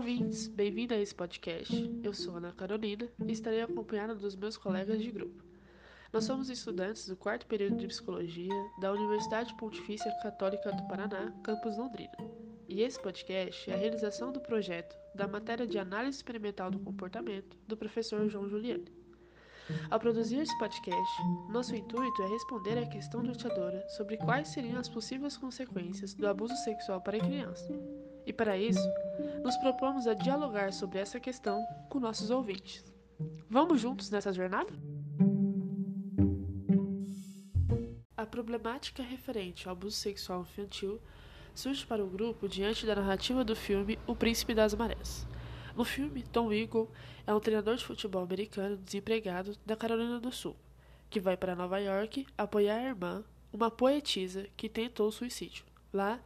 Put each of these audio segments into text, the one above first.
ouvintes, bem-vindo a esse podcast. Eu sou Ana Carolina e estarei acompanhada dos meus colegas de grupo. Nós somos estudantes do quarto período de Psicologia da Universidade Pontifícia Católica do Paraná, campus Londrina. E esse podcast é a realização do projeto da matéria de Análise Experimental do Comportamento do professor João Juliane. Ao produzir esse podcast, nosso intuito é responder à questão norteadora sobre quais seriam as possíveis consequências do abuso sexual para a criança. E para isso, nos propomos a dialogar sobre essa questão com nossos ouvintes. Vamos juntos nessa jornada? A problemática referente ao abuso sexual infantil surge para o grupo diante da narrativa do filme O Príncipe das Marés. No filme, Tom Eagle é um treinador de futebol americano desempregado da Carolina do Sul, que vai para Nova York apoiar a irmã, uma poetisa que tentou suicídio. Lá,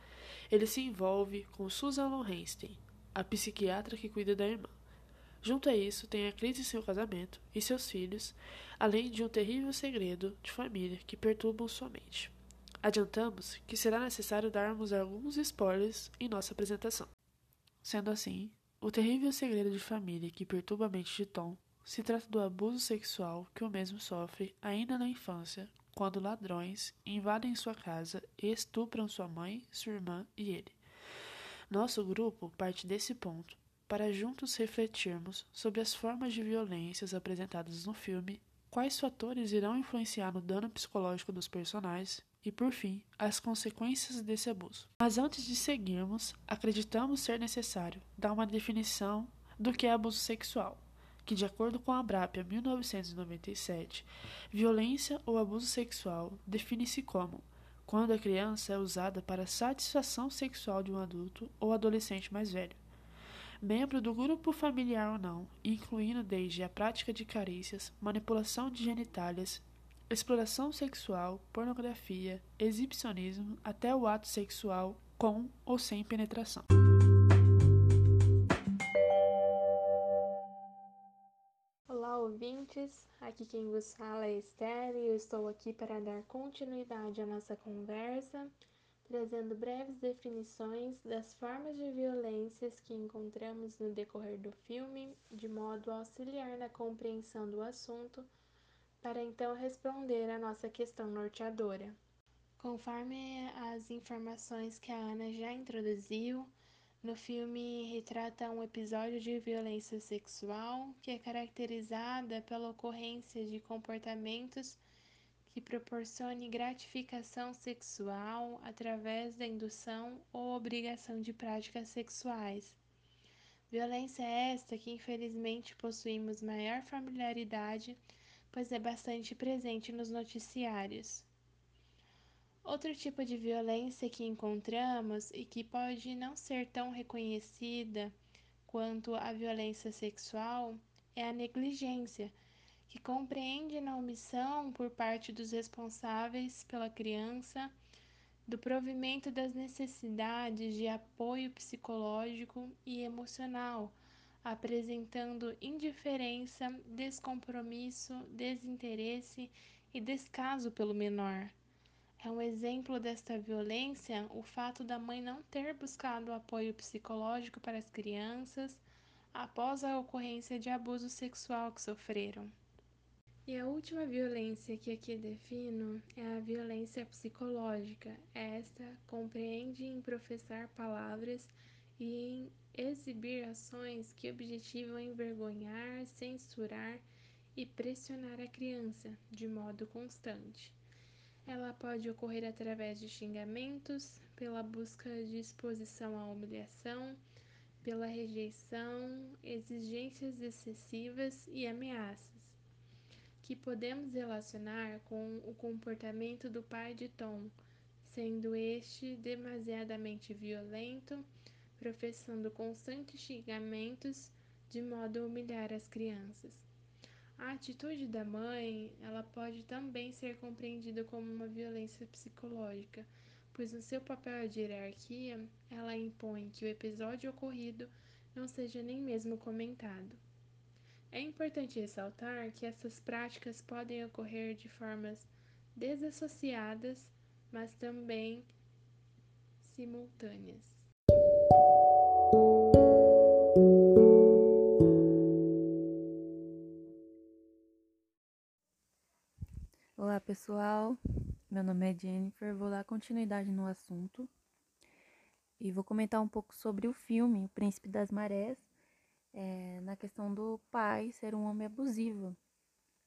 ele se envolve com Susan Lohenstein, a psiquiatra que cuida da irmã. Junto a isso, tem a crise em seu casamento e seus filhos, além de um terrível segredo de família que perturbam sua mente. Adiantamos que será necessário darmos alguns spoilers em nossa apresentação. Sendo assim, o terrível segredo de família que perturba a mente de Tom se trata do abuso sexual que o mesmo sofre ainda na infância, quando ladrões invadem sua casa e estupram sua mãe, sua irmã e ele. Nosso grupo parte desse ponto para juntos refletirmos sobre as formas de violências apresentadas no filme, quais fatores irão influenciar no dano psicológico dos personagens e, por fim, as consequências desse abuso. Mas antes de seguirmos, acreditamos ser necessário dar uma definição do que é abuso sexual, que, de acordo com a Abrapia 1997, violência ou abuso sexual define-se como quando a criança é usada para satisfação sexual de um adulto ou adolescente mais velho, membro do grupo familiar ou não, incluindo desde a prática de carícias, manipulação de genitálias, exploração sexual, pornografia, exibicionismo, até o ato sexual com ou sem penetração. Ouvintes. Aqui quem vos fala é Esther e eu estou aqui para dar continuidade à nossa conversa, trazendo breves definições das formas de violências que encontramos no decorrer do filme, de modo a auxiliar na compreensão do assunto para então responder à nossa questão norteadora. Conforme as informações que a Ana já introduziu, no filme retrata um episódio de violência sexual que é caracterizada pela ocorrência de comportamentos que proporcione gratificação sexual através da indução ou obrigação de práticas sexuais. Violência esta que infelizmente possuímos maior familiaridade pois é bastante presente nos noticiários. Outro tipo de violência que encontramos e que pode não ser tão reconhecida quanto a violência sexual é a negligência, que compreende na omissão por parte dos responsáveis pela criança do provimento das necessidades de apoio psicológico e emocional apresentando indiferença, descompromisso, desinteresse e descaso pelo menor. É um exemplo desta violência o fato da mãe não ter buscado apoio psicológico para as crianças após a ocorrência de abuso sexual que sofreram. E a última violência que aqui defino é a violência psicológica. Esta compreende em professar palavras e em exibir ações que objetivam envergonhar, censurar e pressionar a criança de modo constante. Ela pode ocorrer através de xingamentos, pela busca de exposição à humilhação, pela rejeição, exigências excessivas e ameaças, que podemos relacionar com o comportamento do pai de Tom, sendo este demasiadamente violento professando constantes xingamentos de modo a humilhar as crianças. A atitude da mãe, ela pode também ser compreendida como uma violência psicológica, pois no seu papel de hierarquia, ela impõe que o episódio ocorrido não seja nem mesmo comentado. É importante ressaltar que essas práticas podem ocorrer de formas desassociadas, mas também simultâneas. Pessoal, meu nome é Jennifer, vou dar continuidade no assunto e vou comentar um pouco sobre o filme O Príncipe das Marés, é, na questão do pai ser um homem abusivo.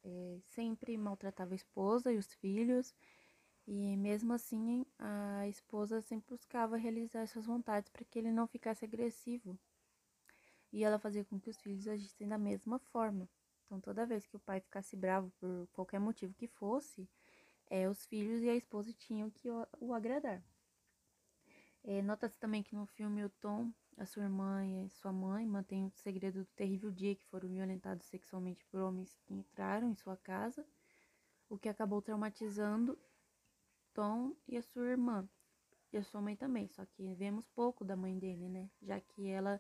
É, sempre maltratava a esposa e os filhos, e mesmo assim a esposa sempre buscava realizar suas vontades para que ele não ficasse agressivo. E ela fazia com que os filhos agissem da mesma forma. Então, toda vez que o pai ficasse bravo por qualquer motivo que fosse, é, os filhos e a esposa tinham que o, o agradar. É, Nota-se também que no filme o Tom, a sua irmã e sua mãe mantêm o segredo do terrível dia que foram violentados sexualmente por homens que entraram em sua casa, o que acabou traumatizando Tom e a sua irmã. E a sua mãe também, só que vemos pouco da mãe dele, né? Já que ela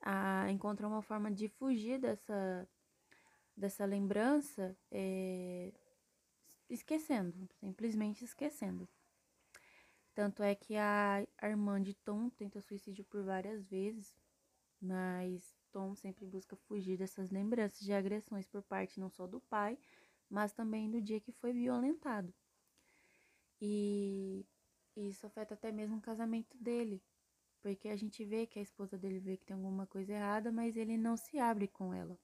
a, encontrou uma forma de fugir dessa dessa lembrança é, esquecendo, simplesmente esquecendo. Tanto é que a, irmã de Tom tenta suicídio por várias vezes, mas Tom sempre busca fugir dessas lembranças de agressões por parte não só do pai, mas também do dia que foi violentado. E isso afeta até mesmo o casamento dele, porque a gente vê que a esposa dele vê que tem alguma coisa errada, mas ele não se abre com ela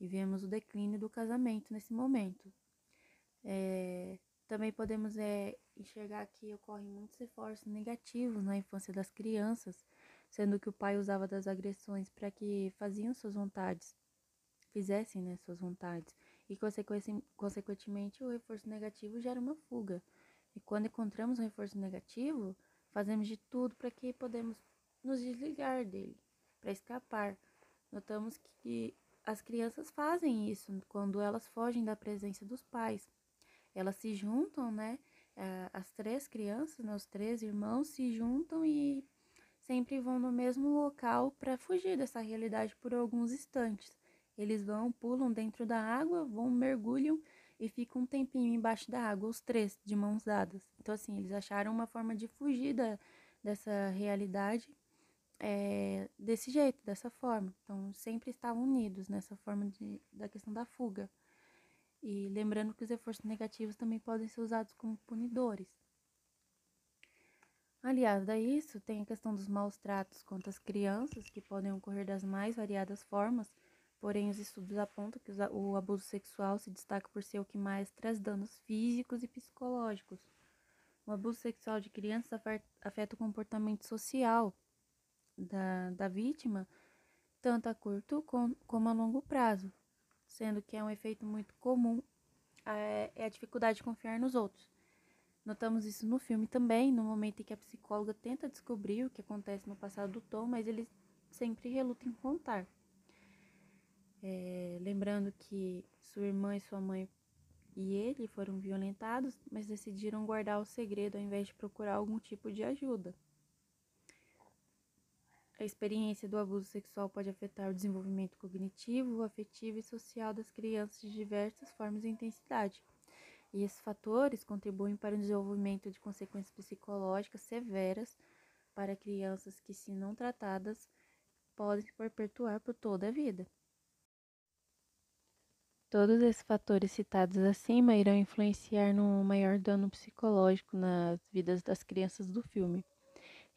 e vemos o declínio do casamento nesse momento. É, também podemos é, enxergar que ocorrem muitos reforços negativos na infância das crianças, sendo que o pai usava das agressões para que faziam suas vontades, fizessem né, suas vontades, e consequentemente o reforço negativo gera uma fuga. E quando encontramos um reforço negativo, fazemos de tudo para que podemos nos desligar dele, para escapar. Notamos que as crianças fazem isso quando elas fogem da presença dos pais. Elas se juntam, né? Eh, as três crianças, né, os três irmãos se juntam e sempre vão no mesmo local para fugir dessa realidade por alguns instantes. Eles vão, pulam dentro da água, vão, mergulham e ficam um tempinho embaixo da água, os três, de mãos dadas. Então, assim, eles acharam uma forma de fugir da, dessa realidade é, desse jeito, dessa forma. Então, sempre estavam unidos nessa forma de, da questão da fuga. E lembrando que os reforços negativos também podem ser usados como punidores. Aliás a isso, tem a questão dos maus tratos contra as crianças, que podem ocorrer das mais variadas formas, porém os estudos apontam que o abuso sexual se destaca por ser o que mais traz danos físicos e psicológicos. O abuso sexual de crianças afeta o comportamento social, da, da vítima, tanto a curto com, como a longo prazo, sendo que é um efeito muito comum é, é a dificuldade de confiar nos outros. Notamos isso no filme também, no momento em que a psicóloga tenta descobrir o que acontece no passado do Tom, mas ele sempre reluta em contar. É, lembrando que sua irmã e sua mãe e ele foram violentados, mas decidiram guardar o segredo ao invés de procurar algum tipo de ajuda. A experiência do abuso sexual pode afetar o desenvolvimento cognitivo, afetivo e social das crianças de diversas formas e intensidade. E esses fatores contribuem para o desenvolvimento de consequências psicológicas severas para crianças que, se não tratadas, podem se perpetuar por toda a vida. Todos esses fatores citados acima irão influenciar no maior dano psicológico nas vidas das crianças do filme.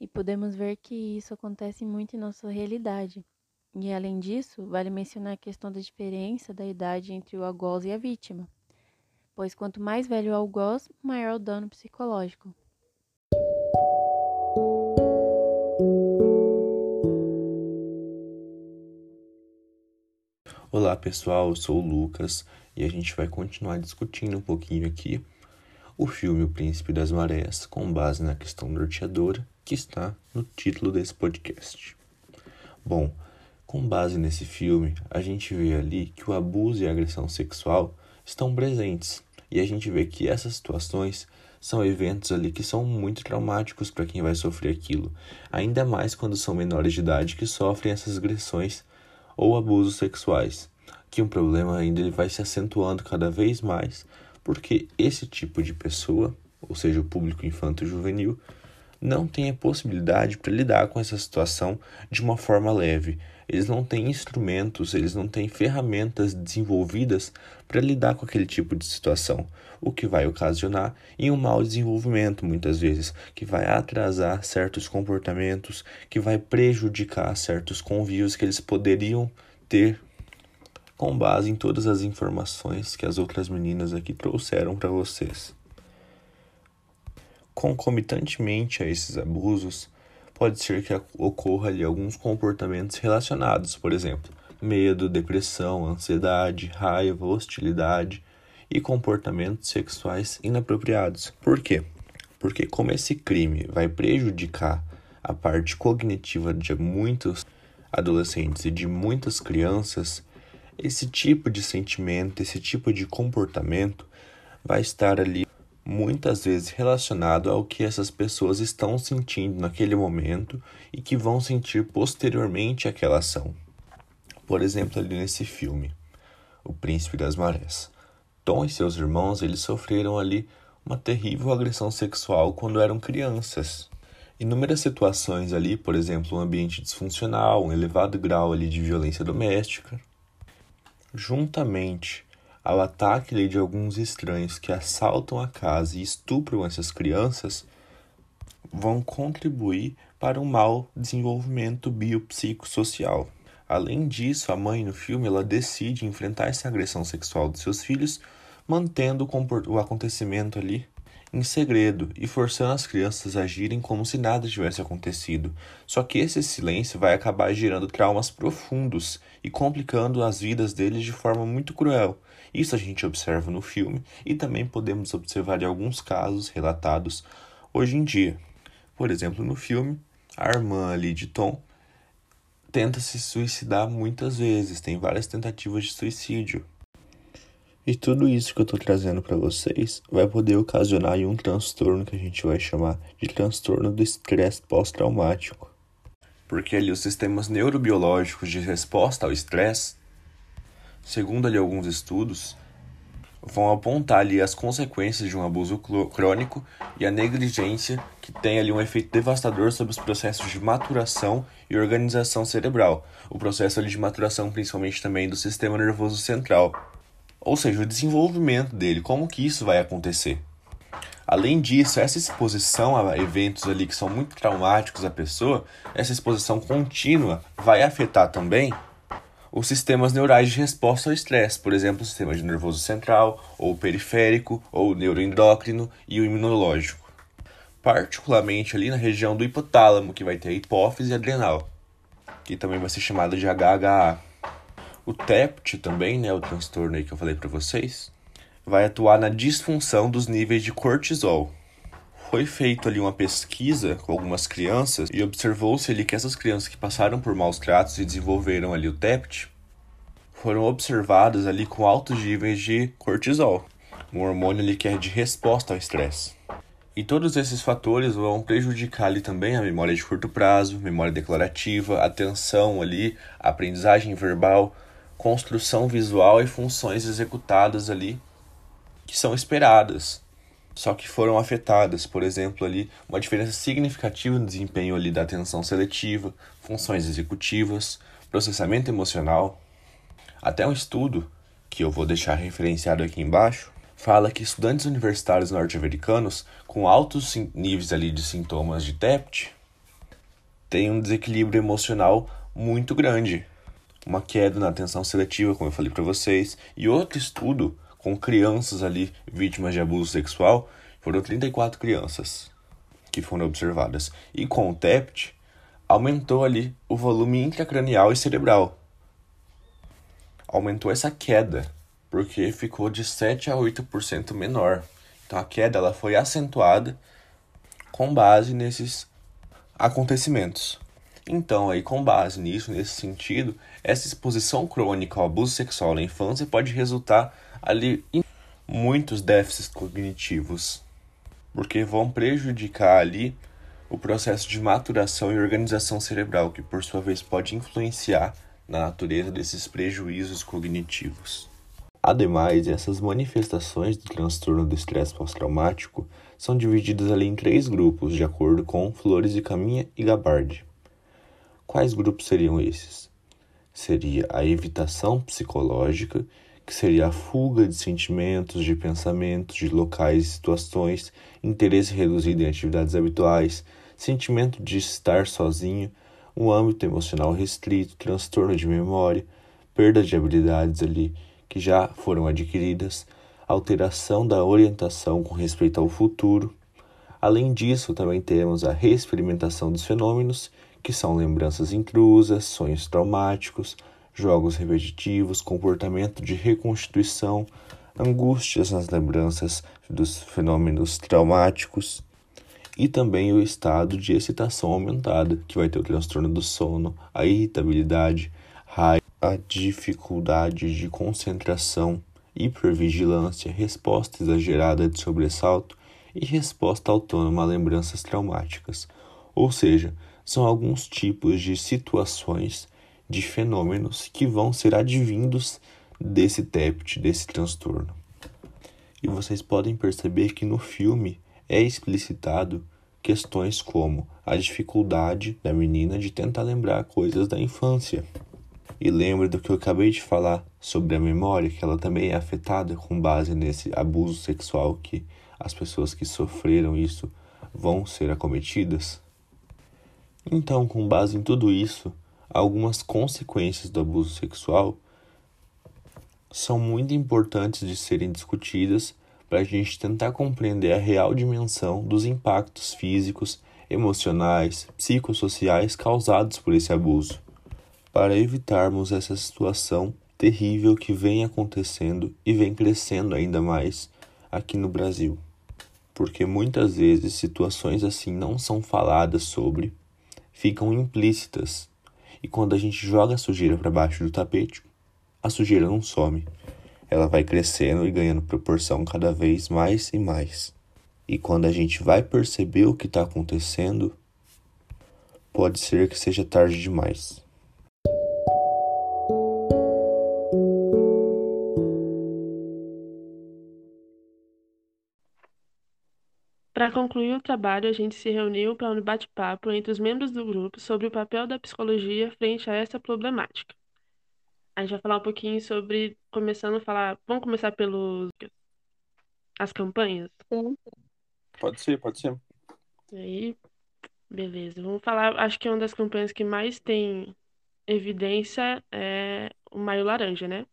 E podemos ver que isso acontece muito em nossa realidade. E além disso, vale mencionar a questão da diferença da idade entre o algoz e a vítima, pois quanto mais velho o algoz, maior o dano psicológico. Olá pessoal, eu sou o Lucas e a gente vai continuar discutindo um pouquinho aqui o filme O Príncipe das Marés, com base na questão norteadora que está no título desse podcast. Bom, com base nesse filme, a gente vê ali que o abuso e a agressão sexual estão presentes. E a gente vê que essas situações são eventos ali que são muito traumáticos para quem vai sofrer aquilo, ainda mais quando são menores de idade que sofrem essas agressões ou abusos sexuais, que um problema ainda ele vai se acentuando cada vez mais, porque esse tipo de pessoa, ou seja, o público infanto-juvenil, não tem a possibilidade para lidar com essa situação de uma forma leve. eles não têm instrumentos, eles não têm ferramentas desenvolvidas para lidar com aquele tipo de situação, o que vai ocasionar em um mau desenvolvimento muitas vezes, que vai atrasar certos comportamentos, que vai prejudicar certos convívios que eles poderiam ter com base em todas as informações que as outras meninas aqui trouxeram para vocês. Concomitantemente a esses abusos, pode ser que ocorra ali alguns comportamentos relacionados, por exemplo, medo, depressão, ansiedade, raiva, hostilidade e comportamentos sexuais inapropriados. Por quê? Porque como esse crime vai prejudicar a parte cognitiva de muitos adolescentes e de muitas crianças, esse tipo de sentimento, esse tipo de comportamento vai estar ali muitas vezes relacionado ao que essas pessoas estão sentindo naquele momento e que vão sentir posteriormente àquela ação. Por exemplo, ali nesse filme, O Príncipe das Marés. Tom e seus irmãos, eles sofreram ali uma terrível agressão sexual quando eram crianças. Inúmeras situações ali, por exemplo, um ambiente disfuncional, um elevado grau ali de violência doméstica, juntamente ao ataque de alguns estranhos que assaltam a casa e estupram essas crianças, vão contribuir para um mau desenvolvimento biopsicossocial. Além disso, a mãe no filme ela decide enfrentar essa agressão sexual dos seus filhos, mantendo o acontecimento ali em segredo e forçando as crianças a agirem como se nada tivesse acontecido. Só que esse silêncio vai acabar gerando traumas profundos e complicando as vidas deles de forma muito cruel. Isso a gente observa no filme e também podemos observar em alguns casos relatados hoje em dia. Por exemplo, no filme, a irmã ali de Tom tenta se suicidar muitas vezes, tem várias tentativas de suicídio. E tudo isso que eu estou trazendo para vocês vai poder ocasionar um transtorno que a gente vai chamar de transtorno do estresse pós-traumático. Porque ali os sistemas neurobiológicos de resposta ao estresse, segundo ali alguns estudos, vão apontar ali as consequências de um abuso crônico e a negligência que tem ali um efeito devastador sobre os processos de maturação e organização cerebral. O processo ali de maturação principalmente também do sistema nervoso central ou seja, o desenvolvimento dele, como que isso vai acontecer. Além disso, essa exposição a eventos ali que são muito traumáticos à pessoa, essa exposição contínua vai afetar também os sistemas neurais de resposta ao estresse, por exemplo, o sistema de nervoso central, ou periférico, ou neuroendócrino e o imunológico. Particularmente ali na região do hipotálamo, que vai ter a hipófise adrenal, que também vai ser chamada de HHA. O TEPT também, né, o transtorno aí que eu falei para vocês, vai atuar na disfunção dos níveis de cortisol. Foi feita ali uma pesquisa com algumas crianças e observou-se ali que essas crianças que passaram por maus tratos e desenvolveram ali o TEPT foram observadas ali com altos níveis de cortisol, um hormônio ali que é de resposta ao estresse. E todos esses fatores vão prejudicar ali também a memória de curto prazo, memória declarativa, atenção ali, aprendizagem verbal, construção visual e funções executadas ali que são esperadas, só que foram afetadas, por exemplo, ali uma diferença significativa no desempenho ali da atenção seletiva, funções executivas, processamento emocional. Até um estudo que eu vou deixar referenciado aqui embaixo fala que estudantes universitários norte-americanos com altos níveis ali de sintomas de TEPT têm um desequilíbrio emocional muito grande, uma queda na atenção seletiva, como eu falei para vocês, e outro estudo com crianças ali vítimas de abuso sexual, foram 34 crianças que foram observadas. E com o TEPT, aumentou ali o volume intracranial e cerebral. Aumentou essa queda, porque ficou de 7 a 8% menor. Então a queda ela foi acentuada com base nesses acontecimentos. Então, aí, com base nisso, nesse sentido, essa exposição crônica ao abuso sexual na infância pode resultar ali muitos déficits cognitivos, porque vão prejudicar ali o processo de maturação e organização cerebral, que por sua vez pode influenciar na natureza desses prejuízos cognitivos. Ademais, essas manifestações do transtorno do estresse pós-traumático são divididas ali em três grupos, de acordo com Flores e Caminha e Gabardi. Quais grupos seriam esses? seria a evitação psicológica, que seria a fuga de sentimentos, de pensamentos, de locais e situações, interesse reduzido em atividades habituais, sentimento de estar sozinho, um âmbito emocional restrito, transtorno de memória, perda de habilidades ali que já foram adquiridas, alteração da orientação com respeito ao futuro. Além disso, também temos a reexperimentação dos fenômenos, que são lembranças intrusas, sonhos traumáticos, jogos repetitivos, comportamento de reconstituição, angústias nas lembranças dos fenômenos traumáticos e também o estado de excitação aumentada, que vai ter o transtorno do sono, a irritabilidade, raiva, a dificuldade de concentração, hipervigilância, resposta exagerada de sobressalto e resposta autônoma a lembranças traumáticas. Ou seja, são alguns tipos de situações, de fenômenos que vão ser advindos desse TEPT, desse transtorno. E vocês podem perceber que no filme é explicitado questões como a dificuldade da menina de tentar lembrar coisas da infância. E lembra do que eu acabei de falar sobre a memória, que ela também é afetada com base nesse abuso sexual que as pessoas que sofreram isso vão ser acometidas? Então, com base em tudo isso, algumas consequências do abuso sexual são muito importantes de serem discutidas para a gente tentar compreender a real dimensão dos impactos físicos, emocionais, psicossociais causados por esse abuso, para evitarmos essa situação terrível que vem acontecendo e vem crescendo ainda mais aqui no Brasil. Porque muitas vezes situações assim não são faladas sobre, ficam implícitas, e quando a gente joga a sujeira para baixo do tapete, a sujeira não some ela vai crescendo e ganhando proporção cada vez mais e mais. E quando a gente vai perceber o que está acontecendo, pode ser que seja tarde demais. Para concluir o trabalho, a gente se reuniu para um bate-papo entre os membros do grupo sobre o papel da psicologia frente a essa problemática. A gente vai falar um pouquinho sobre, começando a falar, vamos começar pelos as campanhas? Sim. Pode ser, pode ser. E aí, beleza. Vamos falar, acho que é uma das campanhas que mais tem evidência é o Maio Laranja, né?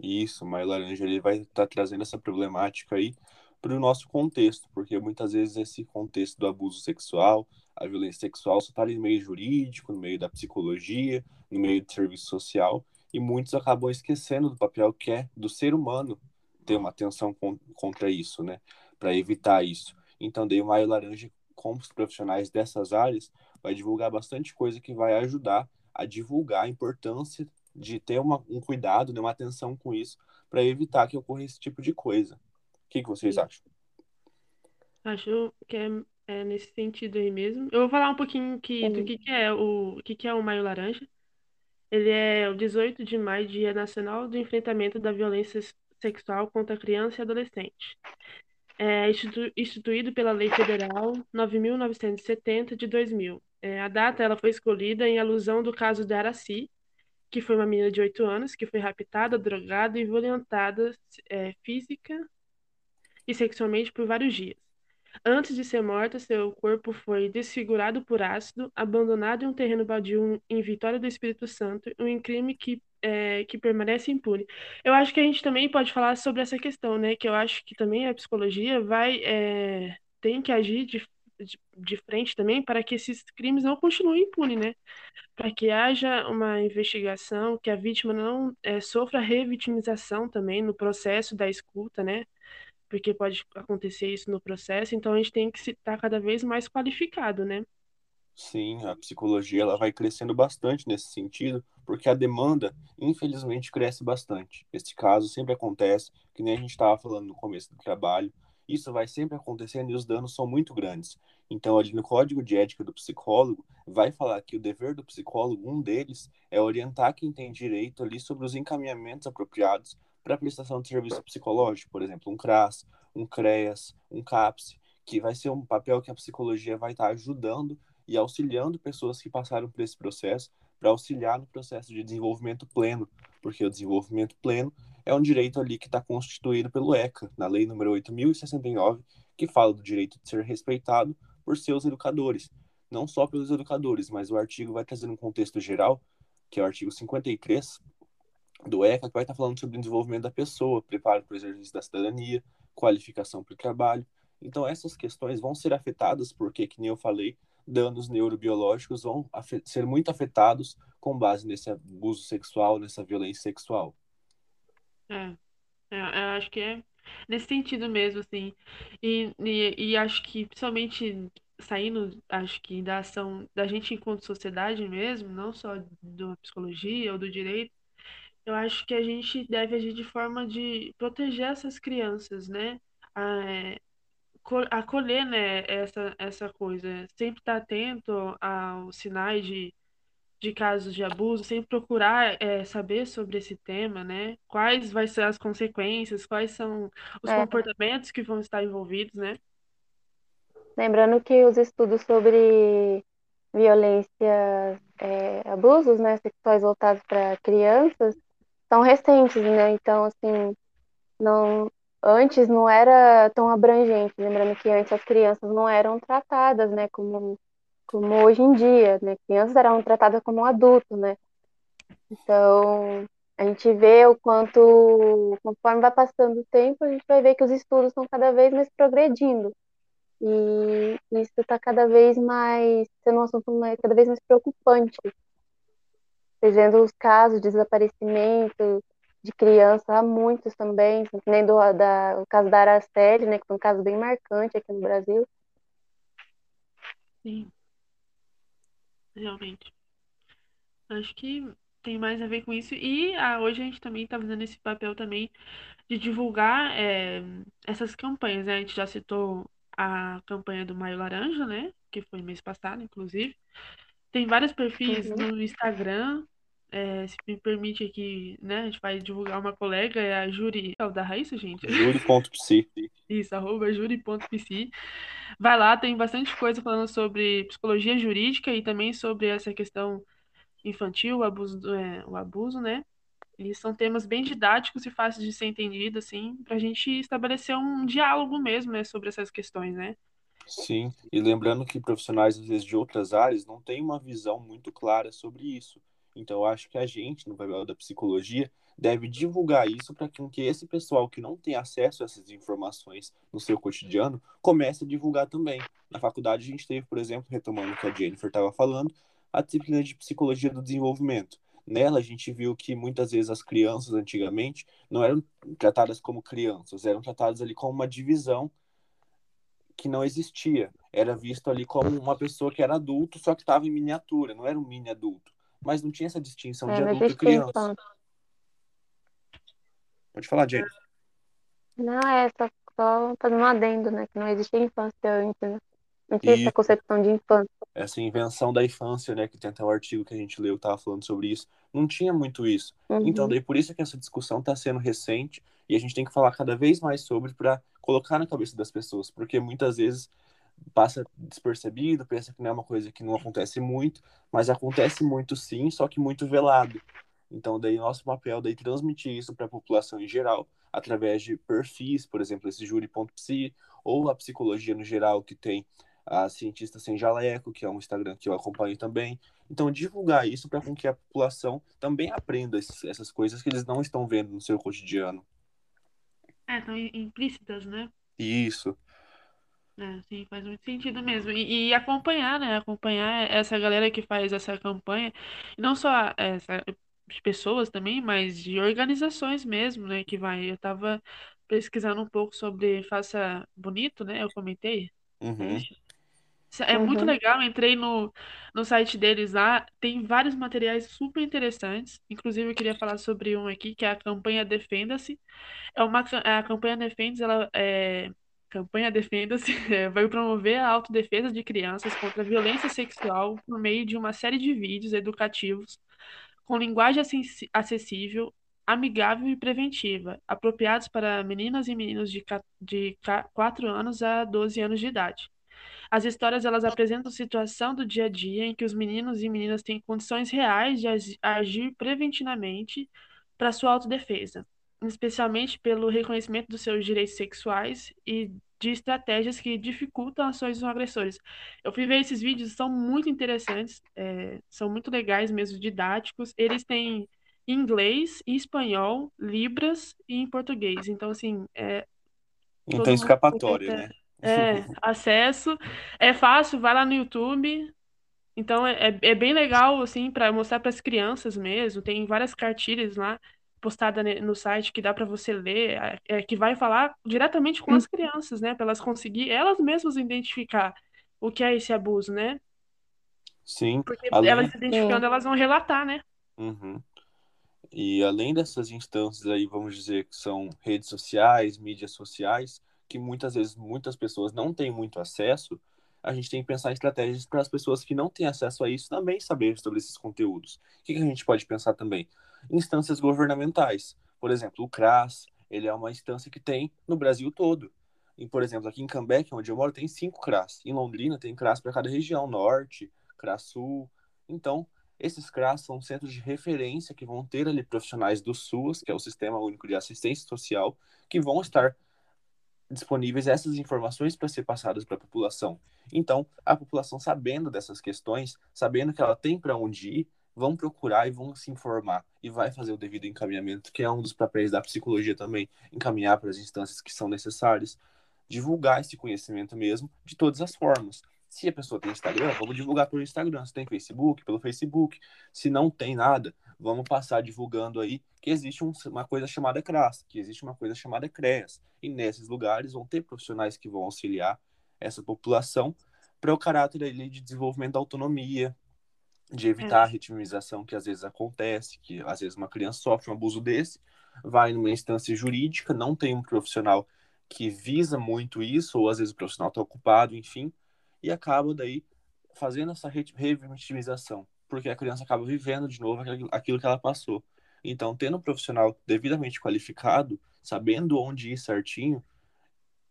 Isso, o Maio Laranja ele vai estar tá trazendo essa problemática aí para o nosso contexto, porque muitas vezes esse contexto do abuso sexual, a violência sexual só está no meio jurídico, no meio da psicologia, no meio do serviço social, e muitos acabam esquecendo do papel que é do ser humano ter uma atenção contra isso, né? Para evitar isso. Então, o Maio Laranja, como os profissionais dessas áreas, vai divulgar bastante coisa que vai ajudar a divulgar a importância de ter uma, um cuidado, né, uma atenção com isso, para evitar que ocorra esse tipo de coisa. O que, que vocês acham? Acho que é, é, nesse sentido aí mesmo. Eu vou falar um pouquinho que, do que, que é o que, que é o Maio Laranja. Ele é o 18 de maio, Dia Nacional do Enfrentamento da Violência Sexual contra Criança e Adolescente. É institu instituído pela Lei Federal 9.970 de 2000. É, a data ela foi escolhida em alusão do caso de Araci, que foi uma menina de 8 anos que foi raptada, drogada e violentada é, física e sexualmente por vários dias. Antes de ser morta, seu corpo foi desfigurado por ácido, abandonado em um terreno baldio em Vitória do Espírito Santo, um crime que, é, que permanece impune. Eu acho que a gente também pode falar sobre essa questão, né? Que eu acho que também a psicologia vai é, tem que agir de, de, de frente também para que esses crimes não continuem impunes, né? Para que haja uma investigação, que a vítima não é, sofra revitimização também no processo da escuta, né? Porque pode acontecer isso no processo, então a gente tem que estar cada vez mais qualificado, né? Sim, a psicologia ela vai crescendo bastante nesse sentido, porque a demanda, infelizmente, cresce bastante. Esse caso sempre acontece, que nem a gente estava falando no começo do trabalho, isso vai sempre acontecendo e os danos são muito grandes. Então, ali no código de ética do psicólogo, vai falar que o dever do psicólogo, um deles, é orientar quem tem direito ali sobre os encaminhamentos apropriados para a prestação de serviço psicológico, por exemplo, um CRAS, um CREAS, um CAPS, que vai ser um papel que a psicologia vai estar ajudando e auxiliando pessoas que passaram por esse processo para auxiliar no processo de desenvolvimento pleno, porque o desenvolvimento pleno é um direito ali que está constituído pelo ECA, na Lei número 8.069, que fala do direito de ser respeitado por seus educadores, não só pelos educadores, mas o artigo vai trazer um contexto geral, que é o artigo 53 do ECA, que vai estar falando sobre o desenvolvimento da pessoa, preparo para o exercício da cidadania, qualificação para o trabalho. Então, essas questões vão ser afetadas porque, que nem eu falei, danos neurobiológicos vão ser muito afetados com base nesse abuso sexual, nessa violência sexual. É, é eu acho que é nesse sentido mesmo, assim. E, e, e acho que, principalmente saindo, acho que da ação da gente enquanto sociedade mesmo, não só da psicologia ou do direito, eu acho que a gente deve agir de forma de proteger essas crianças, né? É, acolher, né, essa, essa coisa. Sempre estar atento aos sinais de, de casos de abuso, sempre procurar é, saber sobre esse tema, né? Quais vai ser as consequências, quais são os é. comportamentos que vão estar envolvidos, né? Lembrando que os estudos sobre violência, é, abusos, né, sexuais voltados para crianças são recentes, né? Então, assim, não, antes não era tão abrangente. Lembrando que antes as crianças não eram tratadas, né, como, como hoje em dia, né? Crianças eram tratadas como adultos, né? Então, a gente vê o quanto, conforme vai passando o tempo, a gente vai ver que os estudos estão cada vez mais progredindo. E isso está cada vez mais sendo um assunto mais, cada vez mais preocupante vendo os casos de desaparecimento de crianças, há muitos também, nem do da, o caso da Araceli, né, que foi um caso bem marcante aqui no Brasil. Sim. Realmente. Acho que tem mais a ver com isso. E ah, hoje a gente também está fazendo esse papel também de divulgar é, essas campanhas, né? A gente já citou a campanha do Maio Laranja, né? Que foi mês passado, inclusive. Tem vários perfis uhum. no Instagram. É, se me permite aqui, né? A gente vai divulgar uma colega, é a Juri. É o da Raíssa, gente? Juri.psi. Isso, arroba juri.psi. Vai lá, tem bastante coisa falando sobre psicologia jurídica e também sobre essa questão infantil, o abuso, é, o abuso, né? E são temas bem didáticos e fáceis de ser entendido, assim, para a gente estabelecer um diálogo mesmo, né, sobre essas questões, né? Sim, e lembrando que profissionais, às vezes, de outras áreas não têm uma visão muito clara sobre isso. Então, eu acho que a gente, no papel da psicologia, deve divulgar isso para que esse pessoal que não tem acesso a essas informações no seu cotidiano comece a divulgar também. Na faculdade, a gente teve, por exemplo, retomando o que a Jennifer estava falando, a disciplina de psicologia do desenvolvimento. Nela, a gente viu que muitas vezes as crianças, antigamente, não eram tratadas como crianças, eram tratadas ali como uma divisão que não existia. Era visto ali como uma pessoa que era adulto, só que estava em miniatura, não era um mini adulto. Mas não tinha essa distinção é, de adulto e criança. Pode falar, Jane. Não, é só, só fazendo um adendo, né? Que não existia infância antes, né? Não tinha e... essa concepção de infância. Essa invenção da infância, né? Que tem até o um artigo que a gente leu, tava falando sobre isso. Não tinha muito isso. Uhum. Então, daí por isso que essa discussão está sendo recente e a gente tem que falar cada vez mais sobre para colocar na cabeça das pessoas, porque muitas vezes passa despercebido, pensa que não é uma coisa que não acontece muito, mas acontece muito sim, só que muito velado. Então, daí nosso papel daí transmitir isso para a população em geral, através de perfis, por exemplo, esse júri.psi, ou a psicologia no geral, que tem a cientista sem jaleco, que é um Instagram que eu acompanho também. Então, divulgar isso para que a população também aprenda essas coisas que eles não estão vendo no seu cotidiano. É, estão implícitas, né? Isso. É, sim, faz muito sentido mesmo. E, e, acompanhar, né? Acompanhar essa galera que faz essa campanha. E não só essa, pessoas também, mas de organizações mesmo, né? Que vai. Eu tava pesquisando um pouco sobre Faça Bonito, né? Eu comentei. Uhum. É muito uhum. legal, entrei no, no site deles lá, tem vários materiais super interessantes. Inclusive, eu queria falar sobre um aqui, que é a campanha Defenda-se. É uma a campanha Defenda-se, ela é campanha Defenda-se vai promover a autodefesa de crianças contra a violência sexual por meio de uma série de vídeos educativos com linguagem acessível, amigável e preventiva, apropriados para meninas e meninos de, de 4 anos a 12 anos de idade As histórias elas apresentam situação do dia a dia em que os meninos e meninas têm condições reais de agir preventivamente para sua autodefesa, especialmente pelo reconhecimento dos seus direitos sexuais e de estratégias que dificultam ações dos agressores. Eu fui ver esses vídeos, são muito interessantes, é, são muito legais mesmo, didáticos. Eles têm inglês, espanhol, libras e em português. Então, assim, é. Não tem escapatória, né? É, acesso. É fácil, vai lá no YouTube. Então, é, é, é bem legal, assim, para mostrar para as crianças mesmo. Tem várias cartilhas lá postada no site que dá para você ler, é, é, que vai falar diretamente com as hum. crianças, né? Para elas conseguir elas mesmas identificar o que é esse abuso, né? Sim. Porque além... elas identificando, elas vão relatar, né? Uhum. E além dessas instâncias aí, vamos dizer que são redes sociais, mídias sociais, que muitas vezes muitas pessoas não têm muito acesso, a gente tem que pensar em estratégias para as pessoas que não têm acesso a isso também saber sobre esses conteúdos. O que, que a gente pode pensar também? Instâncias governamentais. Por exemplo, o CRAS, ele é uma instância que tem no Brasil todo. E, por exemplo, aqui em Cambeck, onde eu moro, tem cinco CRAS. Em Londrina tem CRAS para cada região, Norte, CRAS Sul. Então, esses CRAS são centros de referência que vão ter ali profissionais do SUAS, que é o Sistema Único de Assistência Social, que vão estar disponíveis essas informações para ser passadas para a população. Então, a população sabendo dessas questões, sabendo que ela tem para onde ir, vão procurar e vão se informar e vai fazer o devido encaminhamento, que é um dos papéis da psicologia também, encaminhar para as instâncias que são necessárias, divulgar esse conhecimento mesmo de todas as formas. Se a pessoa tem Instagram, vamos divulgar pelo Instagram. Se tem Facebook, pelo Facebook. Se não tem nada, vamos passar divulgando aí que existe um, uma coisa chamada CRAS, que existe uma coisa chamada CREAS. E nesses lugares vão ter profissionais que vão auxiliar essa população para o caráter ali de desenvolvimento da autonomia, de evitar é. a retimização que às vezes acontece, que às vezes uma criança sofre um abuso desse, vai numa instância jurídica, não tem um profissional que visa muito isso, ou às vezes o profissional está ocupado, enfim, e acaba daí fazendo essa revitimização, porque a criança acaba vivendo de novo aquilo que ela passou. Então, tendo um profissional devidamente qualificado, sabendo onde ir certinho,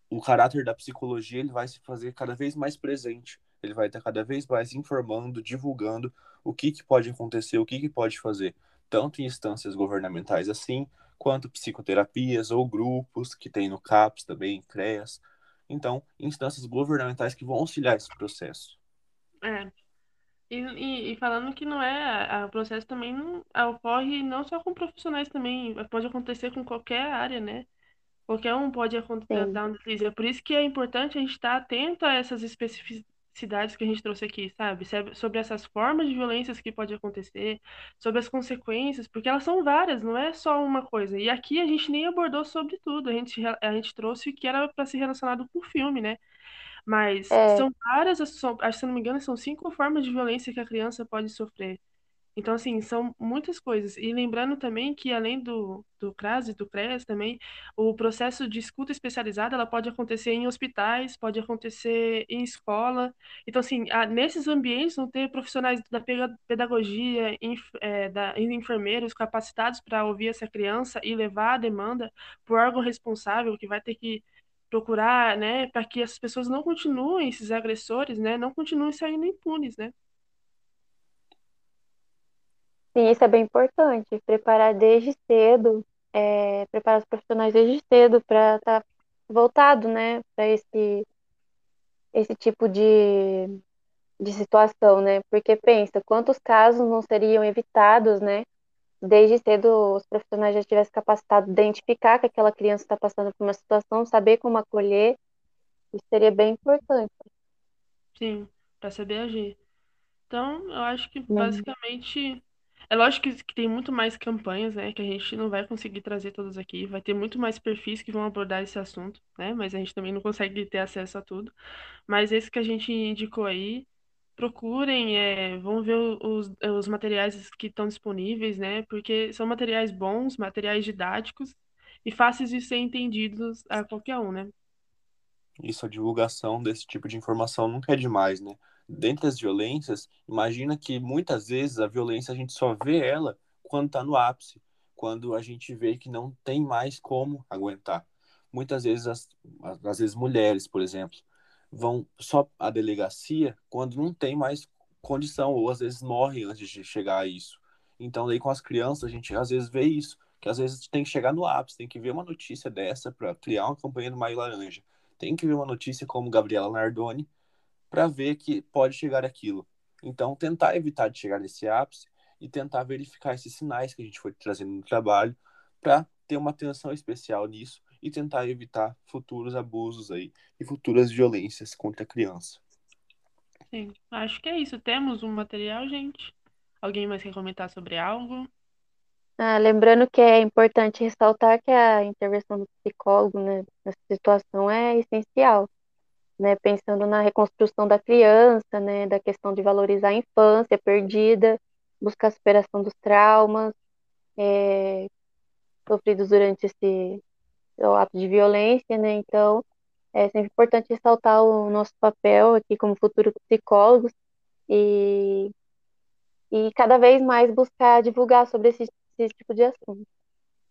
o caráter da psicologia ele vai se fazer cada vez mais presente. Ele vai estar cada vez mais informando, divulgando o que, que pode acontecer, o que, que pode fazer, tanto em instâncias governamentais assim, quanto psicoterapias ou grupos que tem no CAPS também, CREAS. Então, instâncias governamentais que vão auxiliar esse processo. É. E, e, e falando que não é, o processo também não, ocorre não só com profissionais também, pode acontecer com qualquer área, né? Qualquer um pode acontecer, dar um deslize. É por isso que é importante a gente estar atento a essas especificidades cidades que a gente trouxe aqui, sabe? Sobre essas formas de violências que pode acontecer, sobre as consequências, porque elas são várias, não é só uma coisa. E aqui a gente nem abordou sobre tudo, a gente, a gente trouxe o que era para ser relacionado com o filme, né? Mas é. são várias, são, se não me engano, são cinco formas de violência que a criança pode sofrer. Então, assim, são muitas coisas. E lembrando também que, além do, do CRAS e do CREAS também, o processo de escuta especializada, ela pode acontecer em hospitais, pode acontecer em escola. Então, assim, nesses ambientes vão ter profissionais da pedagogia, inf, é, da, enfermeiros capacitados para ouvir essa criança e levar a demanda para o órgão responsável, que vai ter que procurar, né, para que essas pessoas não continuem, esses agressores, né, não continuem saindo impunes, né? Sim, isso é bem importante. Preparar desde cedo, é, preparar os profissionais desde cedo para estar tá voltado, né, para esse, esse tipo de, de situação, né? Porque pensa, quantos casos não seriam evitados, né? Desde cedo os profissionais já tivessem capacitado de identificar que aquela criança está passando por uma situação, saber como acolher, isso seria bem importante. Sim, para saber agir. Então, eu acho que uhum. basicamente é lógico que, que tem muito mais campanhas, né, que a gente não vai conseguir trazer todas aqui. Vai ter muito mais perfis que vão abordar esse assunto, né, mas a gente também não consegue ter acesso a tudo. Mas esse que a gente indicou aí, procurem, é, vão ver os, os materiais que estão disponíveis, né, porque são materiais bons, materiais didáticos e fáceis de ser entendidos a qualquer um, né. Isso, a divulgação desse tipo de informação nunca é demais, né? dentre as violências, imagina que muitas vezes a violência a gente só vê ela quando está no ápice, quando a gente vê que não tem mais como aguentar. Muitas vezes, as, às vezes mulheres, por exemplo, vão só à delegacia quando não tem mais condição, ou às vezes morrem antes de chegar a isso. Então, daí com as crianças, a gente às vezes vê isso, que às vezes tem que chegar no ápice, tem que ver uma notícia dessa para criar uma campanha do Maio Laranja. Tem que ver uma notícia como Gabriela Nardoni para ver que pode chegar aquilo. Então, tentar evitar de chegar nesse ápice e tentar verificar esses sinais que a gente foi trazendo no trabalho para ter uma atenção especial nisso e tentar evitar futuros abusos aí e futuras violências contra a criança. Sim, acho que é isso. Temos um material, gente. Alguém mais quer comentar sobre algo? Ah, lembrando que é importante ressaltar que a intervenção do psicólogo, né, nessa situação é essencial, né, pensando na reconstrução da criança, né, da questão de valorizar a infância perdida, buscar a superação dos traumas é, sofridos durante esse ato de violência, né, então é sempre importante ressaltar o nosso papel aqui como futuros psicólogos e, e cada vez mais buscar divulgar sobre esse, esse tipo de assunto.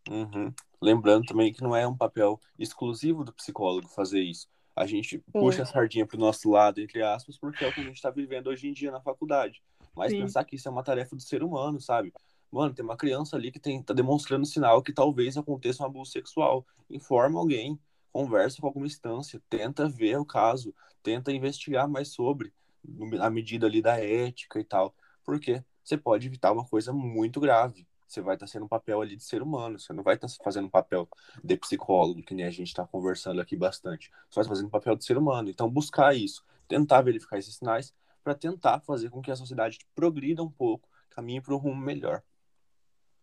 Uhum. Lembrando também que não é um papel exclusivo do psicólogo fazer isso. A gente Sim. puxa a sardinha para o nosso lado, entre aspas, porque é o que a gente está vivendo hoje em dia na faculdade. Mas Sim. pensar que isso é uma tarefa do ser humano, sabe? Mano, tem uma criança ali que tem, tá demonstrando sinal que talvez aconteça um abuso sexual. Informa alguém, conversa com alguma instância, tenta ver o caso, tenta investigar mais sobre, na medida ali da ética e tal, porque você pode evitar uma coisa muito grave. Você vai estar sendo um papel ali de ser humano, você não vai estar fazendo um papel de psicólogo, que nem a gente está conversando aqui bastante. Você vai estar fazendo um papel de ser humano. Então, buscar isso, tentar verificar esses sinais, para tentar fazer com que a sociedade progrida um pouco, caminhe para um rumo melhor.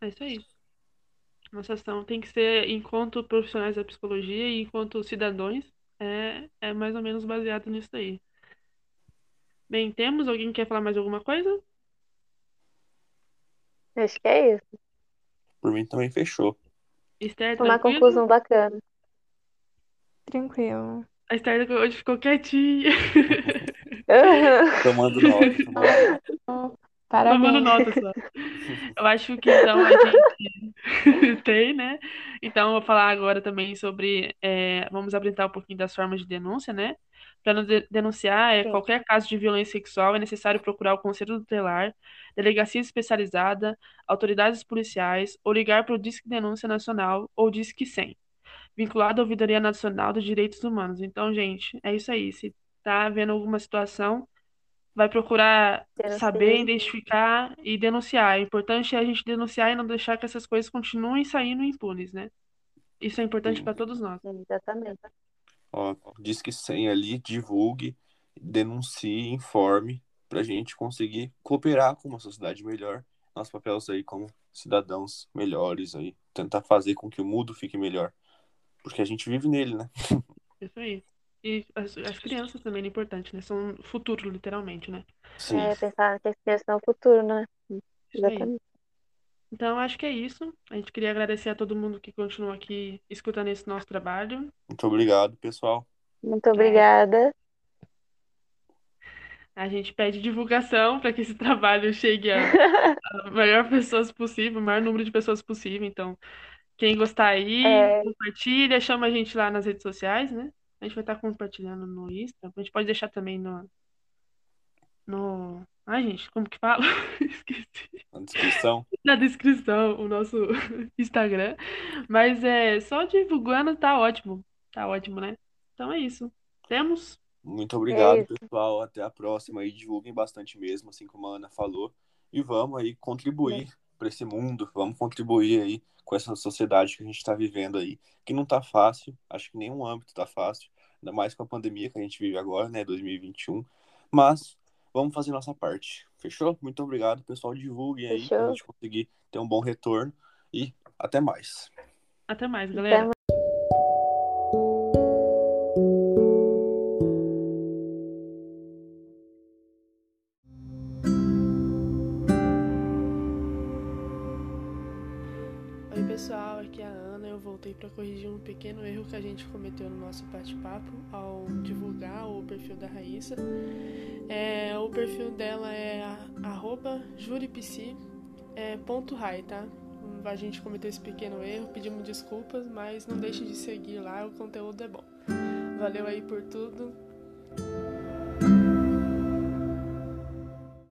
É isso aí. Nossa ação tem que ser, enquanto profissionais da psicologia e enquanto cidadãos, é, é mais ou menos baseado nisso aí. Bem, temos? Alguém que quer falar mais alguma coisa? Acho que é isso. Por mim também fechou. Esther, Uma conclusão bacana. Tranquilo. A Esther hoje ficou quietinha. tomando nota. Parabéns. Tomando nota só. Eu acho que então a gente tem, né? Então, eu vou falar agora também sobre. É, vamos apresentar um pouquinho das formas de denúncia, né? Para denunciar é, qualquer caso de violência sexual, é necessário procurar o Conselho Tutelar, delegacia especializada, autoridades policiais ou ligar para o Disque Denúncia Nacional ou Disque 100, vinculado à Ouvidoria Nacional dos Direitos Humanos. Então, gente, é isso aí. Se tá havendo alguma situação, vai procurar Denunciar. saber, identificar e denunciar. O importante é a gente denunciar e não deixar que essas coisas continuem saindo impunes, né? Isso é importante para todos nós. Exatamente. Ó, diz que sem ali, divulgue, denuncie, informe, para a gente conseguir cooperar com uma sociedade melhor. Nosso papel aí como cidadãos melhores aí, tentar fazer com que o mundo fique melhor. Porque a gente vive nele, né? Isso aí. E as, as crianças também é importante, né? São o futuro, literalmente, né? Sim. É, pensar que as crianças são o futuro, né? Exatamente. Então, acho que é isso. A gente queria agradecer a todo mundo que continua aqui escutando esse nosso trabalho. Muito obrigado, pessoal. Muito obrigada. A gente pede divulgação para que esse trabalho chegue a, a maior pessoas possível, o maior número de pessoas possível. Então, quem gostar aí, é... compartilha, chama a gente lá nas redes sociais, né? A gente vai estar compartilhando no Insta. A gente pode deixar também no. No. Ai, gente, como que fala? Esqueci. Na descrição. Na descrição, o nosso Instagram. Mas é só divulgando, tá ótimo. Tá ótimo, né? Então é isso. Temos? Muito obrigado, é pessoal. Até a próxima. E divulguem bastante mesmo, assim como a Ana falou. E vamos aí contribuir é. Para esse mundo. Vamos contribuir aí com essa sociedade que a gente está vivendo aí, que não tá fácil. Acho que nenhum âmbito tá fácil ainda mais com a pandemia que a gente vive agora, né, 2021. Mas vamos fazer nossa parte. Fechou? Muito obrigado, pessoal. Divulguem aí para a gente conseguir ter um bom retorno e até mais. Até mais, galera. Até pequeno que a gente cometeu no nosso bate-papo ao divulgar o perfil da Raíssa. É, o perfil dela é juripc, é, ponto tá? A gente cometeu esse pequeno erro, pedimos desculpas, mas não deixe de seguir lá, o conteúdo é bom. Valeu aí por tudo,